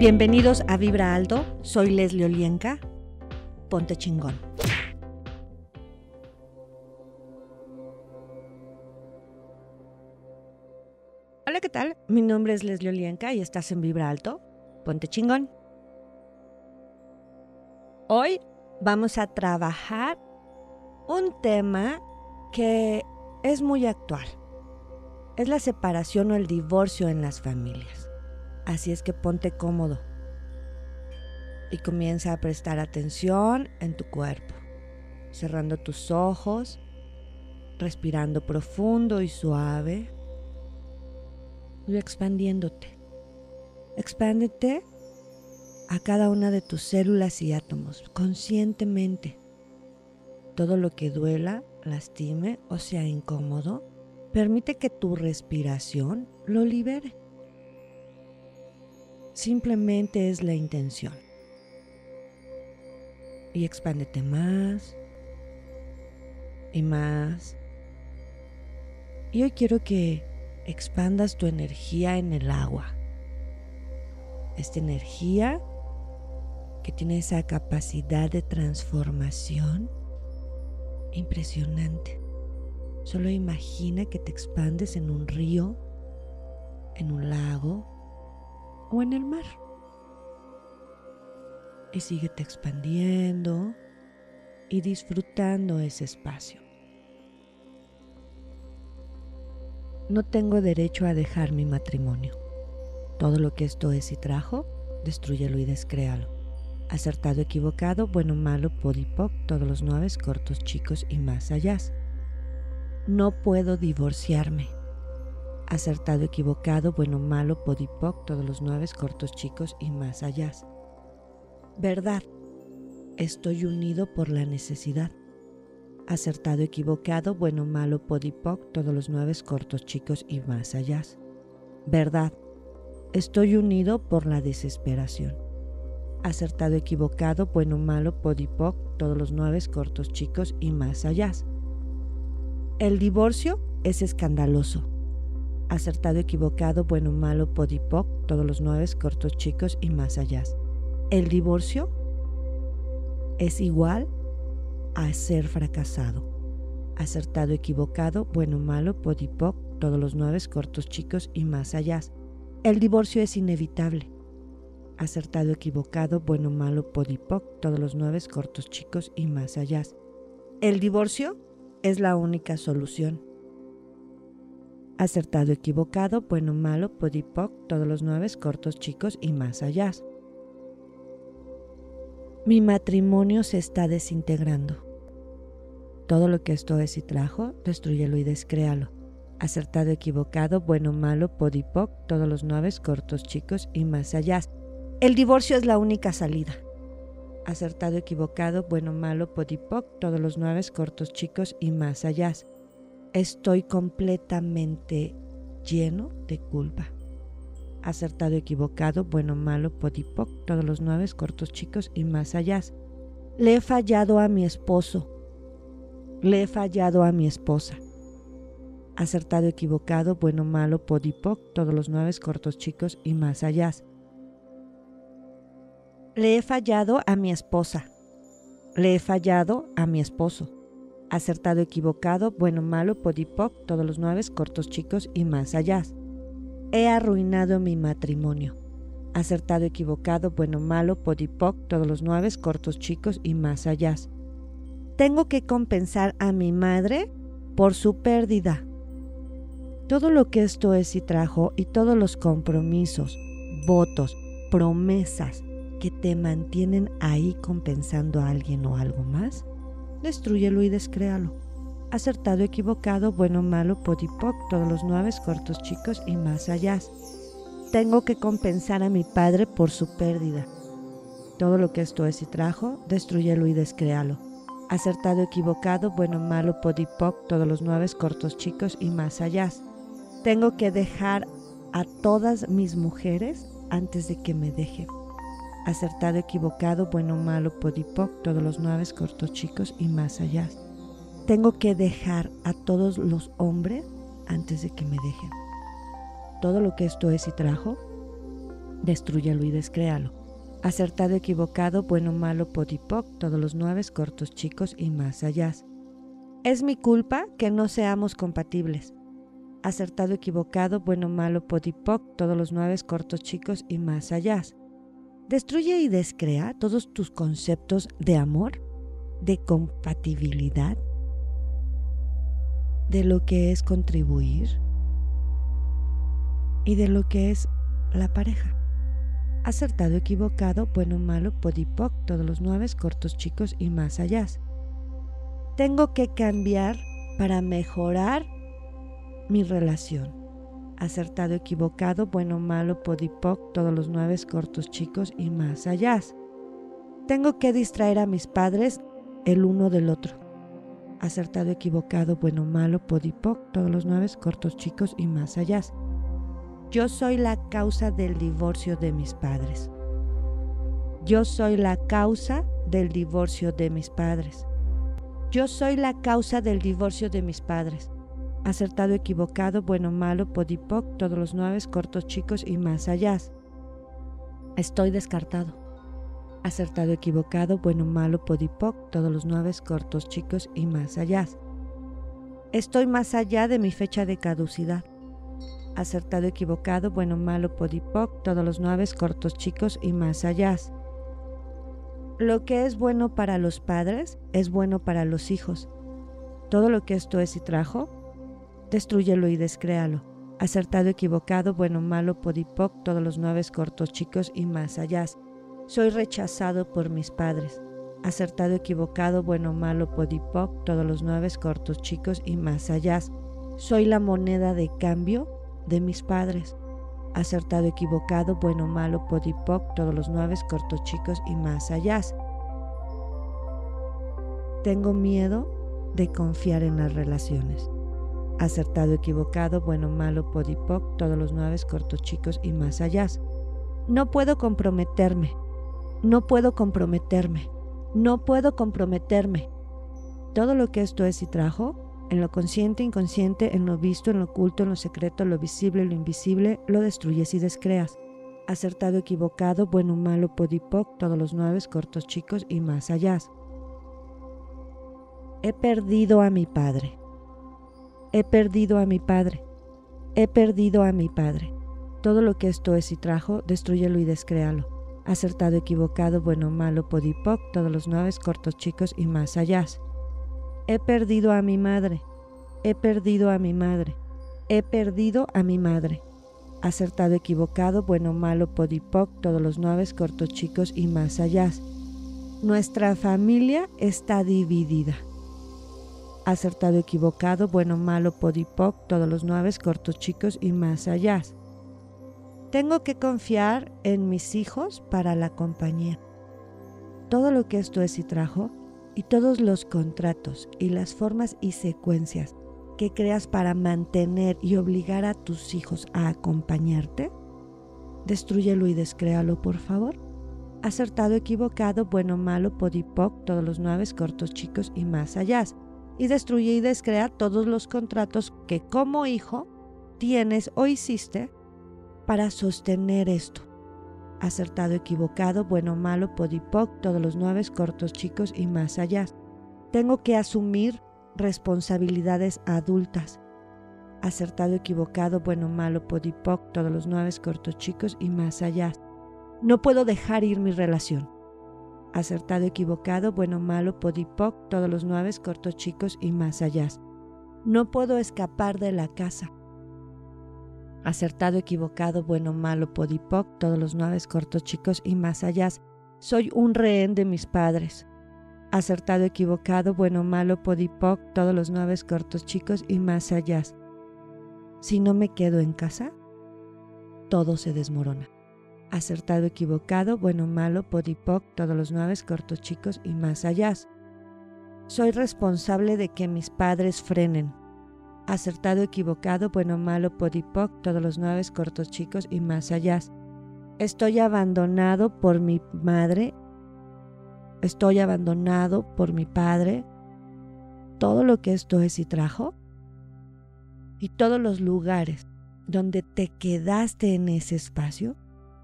Bienvenidos a Vibra Alto, soy Leslie Olienka. Ponte chingón. Hola, ¿qué tal? Mi nombre es Leslie Olienka y estás en Vibra Alto. Ponte chingón. Hoy vamos a trabajar un tema que es muy actual. Es la separación o el divorcio en las familias. Así es que ponte cómodo y comienza a prestar atención en tu cuerpo, cerrando tus ojos, respirando profundo y suave y expandiéndote. Expándete a cada una de tus células y átomos conscientemente. Todo lo que duela, lastime o sea incómodo, permite que tu respiración lo libere. Simplemente es la intención. Y expándete más y más. Y hoy quiero que expandas tu energía en el agua. Esta energía que tiene esa capacidad de transformación impresionante. Solo imagina que te expandes en un río, en un lago o en el mar. Y síguete expandiendo y disfrutando ese espacio. No tengo derecho a dejar mi matrimonio. Todo lo que esto es y trajo, destruyelo y descréalo. Acertado, equivocado, bueno, malo, podipoc, todos los nueve, cortos, chicos y más allá. No puedo divorciarme acertado, equivocado, bueno, malo, podipoc, todos los nueve, cortos, chicos y más allá. Verdad, estoy unido por la necesidad. Acertado, equivocado, bueno, malo, podipoc, todos los nueve, cortos, chicos y más allá. Verdad, estoy unido por la desesperación. Acertado, equivocado, bueno, malo, podipoc, todos los nueve, cortos, chicos y más allá. El divorcio es escandaloso acertado, equivocado, bueno, malo, podipoc, todos los nueve, cortos, chicos y más allá. El divorcio es igual a ser fracasado. Acertado, equivocado, bueno, malo, podipoc, todos los nueve, cortos, chicos y más allá. El divorcio es inevitable. Acertado, equivocado, bueno, malo, podipoc, todos los nueve, cortos, chicos y más allá. El divorcio es la única solución acertado, equivocado, bueno, malo, podipoc, todos los nueve, cortos, chicos y más allá. Mi matrimonio se está desintegrando. Todo lo que esto es y trajo, destruyelo y descréalo. Acertado, equivocado, bueno, malo, podipoc, todos los nueve, cortos, chicos y más allá. El divorcio es la única salida. Acertado, equivocado, bueno, malo, podipoc, todos los nueve, cortos, chicos y más allá estoy completamente lleno de culpa. Acertado, equivocado, bueno, malo, podipoc, todos los nueve, cortos, chicos y más allá. Le he fallado a mi esposo. Le he fallado a mi esposa. Acertado, equivocado, bueno, malo, podipoc, todos los nueve, cortos, chicos y más allá. Le he fallado a mi esposa. Le he fallado a mi esposo acertado, equivocado, bueno, malo, podipoc, todos los nueve, cortos, chicos y más allá. He arruinado mi matrimonio. Acertado, equivocado, bueno, malo, podipoc, todos los nueve, cortos, chicos y más allá. Tengo que compensar a mi madre por su pérdida. Todo lo que esto es y trajo y todos los compromisos, votos, promesas que te mantienen ahí compensando a alguien o algo más, destruyelo y descréalo. Acertado, equivocado, bueno, malo, podipoc, todos los nueve, cortos, chicos y más allá. Tengo que compensar a mi padre por su pérdida. Todo lo que esto es y trajo, destruyelo y descréalo. Acertado, equivocado, bueno, malo, podipoc, todos los nueve, cortos, chicos y más allá. Tengo que dejar a todas mis mujeres antes de que me dejen acertado, equivocado, bueno, malo, podipoc, todos los nueve, cortos, chicos y más allá. Tengo que dejar a todos los hombres antes de que me dejen. Todo lo que esto es y trajo, destruyelo y descréalo. Acertado, equivocado, bueno, malo, podipoc, todos los nueve, cortos, chicos y más allá. Es mi culpa que no seamos compatibles. Acertado, equivocado, bueno, malo, podipoc, todos los nueve, cortos, chicos y más allá. Destruye y descrea todos tus conceptos de amor, de compatibilidad, de lo que es contribuir y de lo que es la pareja. Acertado, equivocado, bueno, malo, podipoc, todos los nueve, cortos, chicos y más allá. Tengo que cambiar para mejorar mi relación. Acertado, equivocado, bueno, malo, podipoc, todos los nueve, cortos, chicos y más allá. Tengo que distraer a mis padres el uno del otro. Acertado, equivocado, bueno, malo, podipoc, todos los nueve, cortos, chicos y más allá. Yo soy la causa del divorcio de mis padres. Yo soy la causa del divorcio de mis padres. Yo soy la causa del divorcio de mis padres. Acertado, equivocado, bueno, malo, podipoc, todos los nueve, cortos, chicos y más allá. Estoy descartado. Acertado, equivocado, bueno, malo, podipoc, todos los nueve, cortos, chicos y más allá. Estoy más allá de mi fecha de caducidad acertado, equivocado, bueno, malo, podipoc, todos los nueve, cortos, chicos y más allá. Lo que es bueno para los padres es bueno para los hijos. Todo lo que esto es y trajo, destruyelo y descréalo. Acertado, equivocado, bueno, malo, podipoc, todos los nueve, cortos, chicos y más allá. Soy rechazado por mis padres. Acertado, equivocado, bueno, malo, podipoc, todos los nueve, cortos, chicos y más allá. Soy la moneda de cambio de mis padres. Acertado, equivocado, bueno, malo, podipoc, todos los nueve, cortos, chicos y más allá. Tengo miedo de confiar en las relaciones. Acertado, equivocado, bueno, malo, podipoc, todos los nueve, cortos, chicos y más allá. No puedo comprometerme. No puedo comprometerme. No puedo comprometerme. Todo lo que esto es y trajo en lo consciente, inconsciente, en lo visto, en lo oculto, en lo secreto, lo visible, lo invisible, lo destruyes y descreas. Acertado, equivocado, bueno, malo, podipoc, todos los nueve, cortos, chicos y más allá. He perdido a mi padre. He perdido a mi padre. He perdido a mi padre. Todo lo que esto es y trajo, destruyelo y descréalo. Acertado, equivocado, bueno, malo, podipoc, todos los nueve, cortos, chicos y más allá. He perdido a mi madre. He perdido a mi madre. He perdido a mi madre. Acertado, equivocado, bueno, malo, podipoc, todos los nueve, cortos, chicos y más allá. Nuestra familia está dividida. Acertado, equivocado, bueno, malo, podipoc, todos los nueve, cortos, chicos y más allá. Tengo que confiar en mis hijos para la compañía. Todo lo que esto es y trajo y todos los contratos y las formas y secuencias que creas para mantener y obligar a tus hijos a acompañarte, destruyelo y descréalo, por favor. Acertado, equivocado, bueno, malo, podipoc, todos los nueve, cortos, chicos y más allá. Y destruye y descrea todos los contratos que como hijo tienes o hiciste para sostener esto acertado, equivocado, bueno, malo, podipoc, todos los nueve, cortos, chicos y más allá. Tengo que asumir responsabilidades adultas. Acertado, equivocado, bueno, malo, podipoc, todos los nueve, cortos, chicos y más allá. No puedo dejar ir mi relación. Acertado, equivocado, bueno, malo, podipoc, todos los nueve, cortos, chicos y más allá. No puedo escapar de la casa acertado, equivocado, bueno, malo, podipoc, todos los nueve cortos chicos y más allá. Soy un rehén de mis padres. Acertado, equivocado, bueno, malo, podipoc, todos los nueve cortos chicos y más allá. Si no me quedo en casa, todo se desmorona. Acertado, equivocado, bueno, malo, podipoc, todos los nueve cortos chicos y más allá. Soy responsable de que mis padres frenen, acertado, equivocado, bueno, malo, podipoc, todos los nueve cortos chicos y más allá. Estoy abandonado por mi madre, estoy abandonado por mi padre, todo lo que esto es y trajo, y todos los lugares donde te quedaste en ese espacio,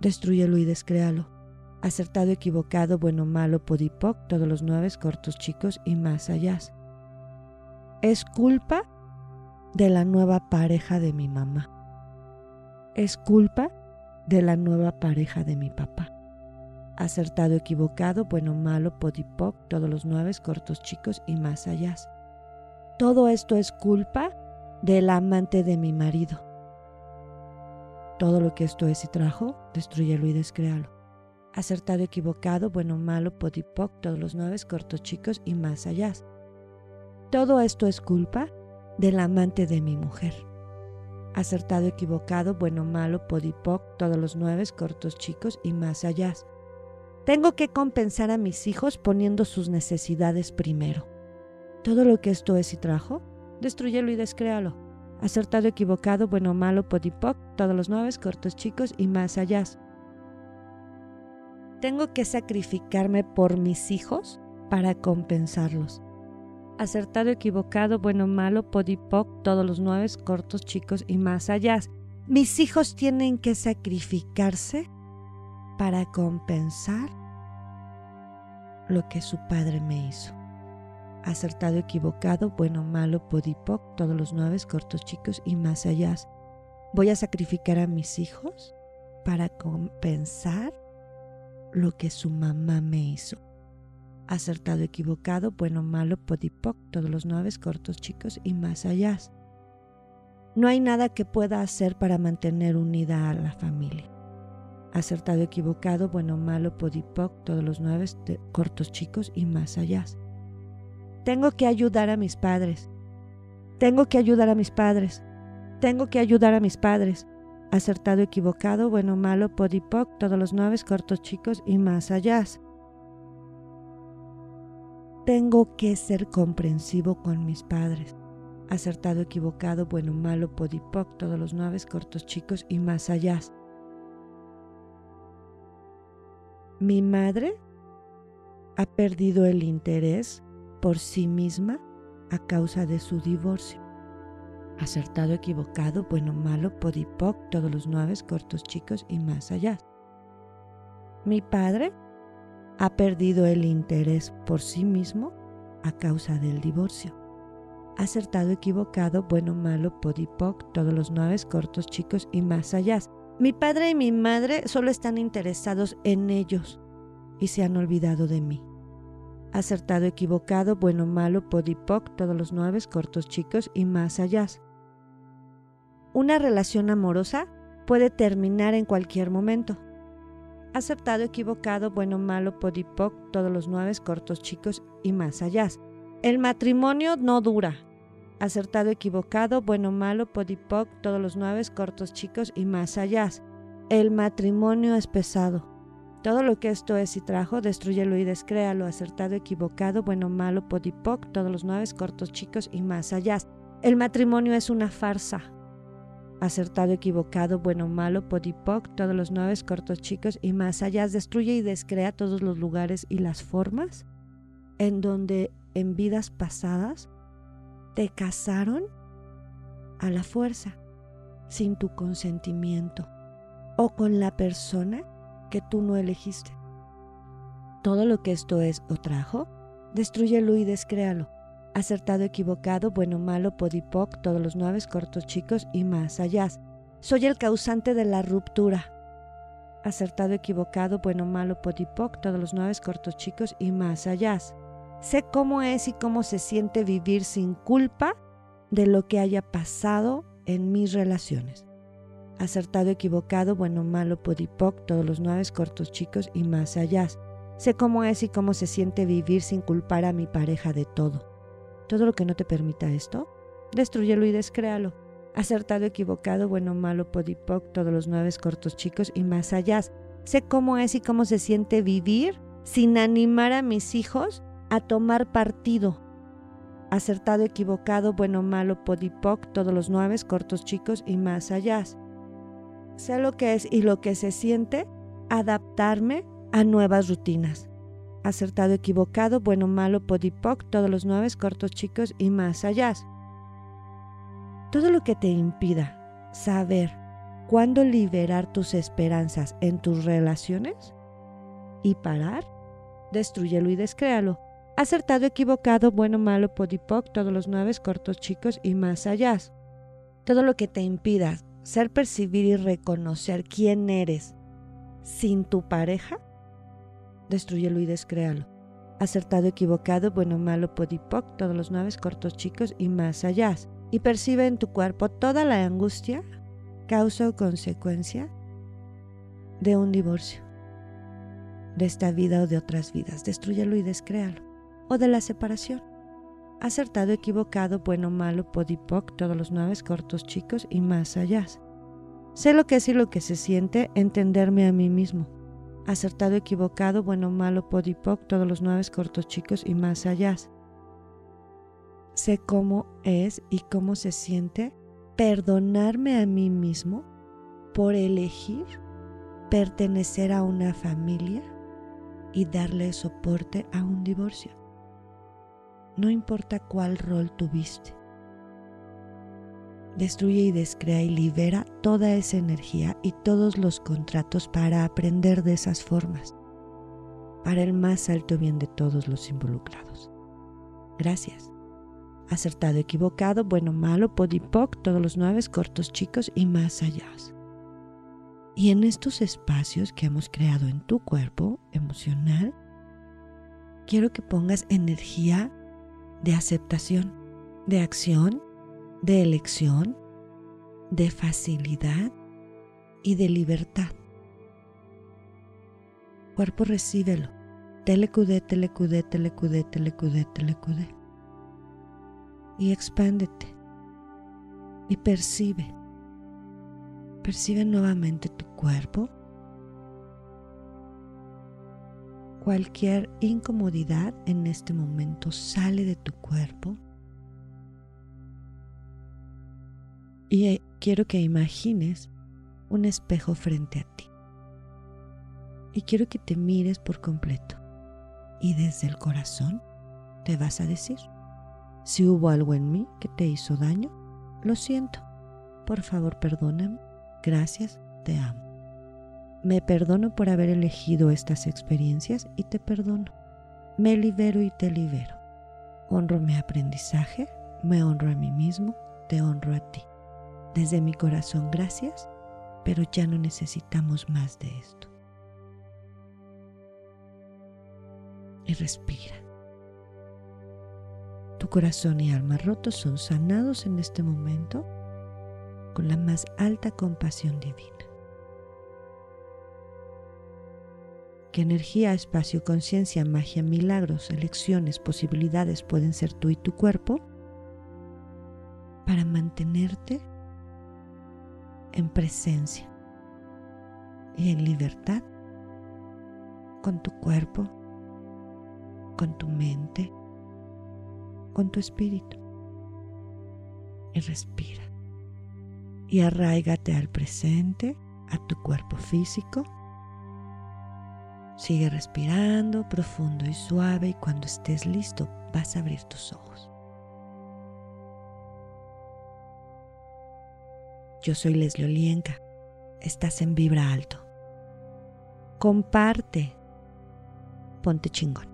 destruyelo y descréalo. Acertado, equivocado, bueno, malo, podipoc, todos los nueve cortos, chicos y más allá. Es culpa de la nueva pareja de mi mamá. Es culpa de la nueva pareja de mi papá. Acertado, equivocado, bueno, malo, podipoc, todos los nueve cortos, chicos y más allá. Todo esto es culpa del amante de mi marido. Todo lo que esto es y trajo, destruyelo y descréalo. Acertado, equivocado, bueno, malo, podipoc, todos los nueve cortos, chicos y más allá. Todo esto es culpa del amante de mi mujer. Acertado, equivocado, bueno, malo, podipoc, todos los nueve cortos, chicos y más allá. Tengo que compensar a mis hijos poniendo sus necesidades primero. Todo lo que esto es y trajo, destruyelo y descréalo. Acertado, equivocado, bueno, malo, podipoc, todos los nueve, cortos, chicos y más allá. Tengo que sacrificarme por mis hijos para compensarlos. Acertado, equivocado, bueno, malo, podipoc, todos los nueve, cortos, chicos y más allá. Mis hijos tienen que sacrificarse para compensar lo que su padre me hizo acertado, equivocado, bueno, malo, podipoc, todos los nueve, cortos, chicos y más allá. Voy a sacrificar a mis hijos para compensar lo que su mamá me hizo. Acertado, equivocado, bueno, malo, podipoc, todos los nueve, cortos, chicos y más allá. No hay nada que pueda hacer para mantener unida a la familia. Acertado, equivocado, bueno, malo, podipoc, todos los nueve, cortos, chicos y más allá. Tengo que ayudar a mis padres. Tengo que ayudar a mis padres. Tengo que ayudar a mis padres. Acertado, equivocado, bueno, malo, podipoc, todos los nueve, cortos, chicos y más allá. Tengo que ser comprensivo con mis padres. Acertado, equivocado, bueno, malo, podipoc, todos los nueve, cortos, chicos y más allá. Mi madre ha perdido el interés por sí misma a causa de su divorcio. Acertado, equivocado, bueno, malo, podipoc, todos los nueve, cortos, chicos y más allá. Mi padre ha perdido el interés por sí mismo a causa del divorcio. Acertado, equivocado, bueno, malo, podipoc, todos los nueve, cortos, chicos y más allá. Mi padre y mi madre solo están interesados en ellos y se han olvidado de mí acertado, equivocado, bueno, malo, podipoc, todos los nueve, cortos, chicos y más allá. Una relación amorosa puede terminar en cualquier momento. Acertado, equivocado, bueno, malo, podipoc, todos los nueve, cortos, chicos y más allá. El matrimonio no dura. Acertado, equivocado, bueno, malo, podipoc, todos los nueve, cortos, chicos y más allá. El matrimonio es pesado. Todo lo que esto es y trajo, destruyelo y descréalo, acertado, equivocado, bueno, malo, podipoc, todos los nueve cortos, chicos y más allá. El matrimonio es una farsa. Acertado, equivocado, bueno, malo, podipoc, todos los nueve cortos, chicos y más allá. Destruye y descrea todos los lugares y las formas en donde en vidas pasadas te casaron a la fuerza, sin tu consentimiento, o con la persona que tú no elegiste. Todo lo que esto es o trajo, destruyelo y descréalo. Acertado, equivocado, bueno, malo, podipoc, todos los nueve, cortos, chicos y más allá. Soy el causante de la ruptura. Acertado, equivocado, bueno, malo, podipoc, todos los nueve, cortos, chicos y más allá. Sé cómo es y cómo se siente vivir sin culpa de lo que haya pasado en mis relaciones acertado, equivocado, bueno, malo, podipoc, todos los nueve cortos, chicos y más allá. Sé cómo es y cómo se siente vivir sin culpar a mi pareja de todo. Todo lo que no te permita esto, destruyelo y descréalo. Acertado, equivocado, bueno, malo, podipoc, todos los nueve cortos, chicos y más allá. Sé cómo es y cómo se siente vivir sin animar a mis hijos a tomar partido. Acertado, equivocado, bueno, malo, podipoc, todos los nueve cortos, chicos y más allá sé lo que es y lo que se siente, adaptarme a nuevas rutinas. Acertado, equivocado, bueno, malo, podipoc, todos los nueve, cortos, chicos y más allá. Todo lo que te impida saber cuándo liberar tus esperanzas en tus relaciones y parar, destruyelo y descréalo. Acertado, equivocado, bueno, malo, podipoc, todos los nueve, cortos, chicos y más allá. Todo lo que te impida ser, percibir y reconocer quién eres sin tu pareja, destruyelo y descréalo. Acertado, equivocado, bueno, malo, podipoc, todos los nueve, cortos, chicos y más allá. Y percibe en tu cuerpo toda la angustia, causa o consecuencia de un divorcio, de esta vida o de otras vidas. Destruyelo y descréalo. O de la separación. Acertado, equivocado, bueno, malo, podipoc, todos los nueve, cortos, chicos y más allá. Sé lo que es y lo que se siente, entenderme a mí mismo. Acertado, equivocado, bueno, malo, podipoc, todos los nueve, cortos, chicos y más allá. Sé cómo es y cómo se siente perdonarme a mí mismo por elegir pertenecer a una familia y darle soporte a un divorcio. No importa cuál rol tuviste. Destruye y descrea y libera toda esa energía y todos los contratos para aprender de esas formas, para el más alto bien de todos los involucrados. Gracias acertado, equivocado, bueno, malo, podipoc, todos los nueve, cortos, chicos y más allá. Y en estos espacios que hemos creado en tu cuerpo emocional, quiero que pongas energía de aceptación, de acción, de elección, de facilidad y de libertad. Cuerpo recíbelo. Telecudé, telecudé, telecudé, telecudé, telecudé y expándete y percibe. Percibe nuevamente tu cuerpo. Cualquier incomodidad en este momento sale de tu cuerpo. Y eh, quiero que imagines un espejo frente a ti. Y quiero que te mires por completo. Y desde el corazón te vas a decir, si hubo algo en mí que te hizo daño, lo siento. Por favor, perdóname. Gracias, te amo. Me perdono por haber elegido estas experiencias y te perdono. Me libero y te libero. Honro mi aprendizaje, me honro a mí mismo, te honro a ti. Desde mi corazón, gracias, pero ya no necesitamos más de esto. Y respira. Tu corazón y alma rotos son sanados en este momento con la más alta compasión divina. ¿Qué energía, espacio, conciencia, magia, milagros, elecciones, posibilidades pueden ser tú y tu cuerpo para mantenerte en presencia y en libertad con tu cuerpo, con tu mente, con tu espíritu. Y respira. Y arraigate al presente, a tu cuerpo físico. Sigue respirando profundo y suave y cuando estés listo vas a abrir tus ojos. Yo soy Leslie Olienka. Estás en Vibra Alto. Comparte. Ponte chingón.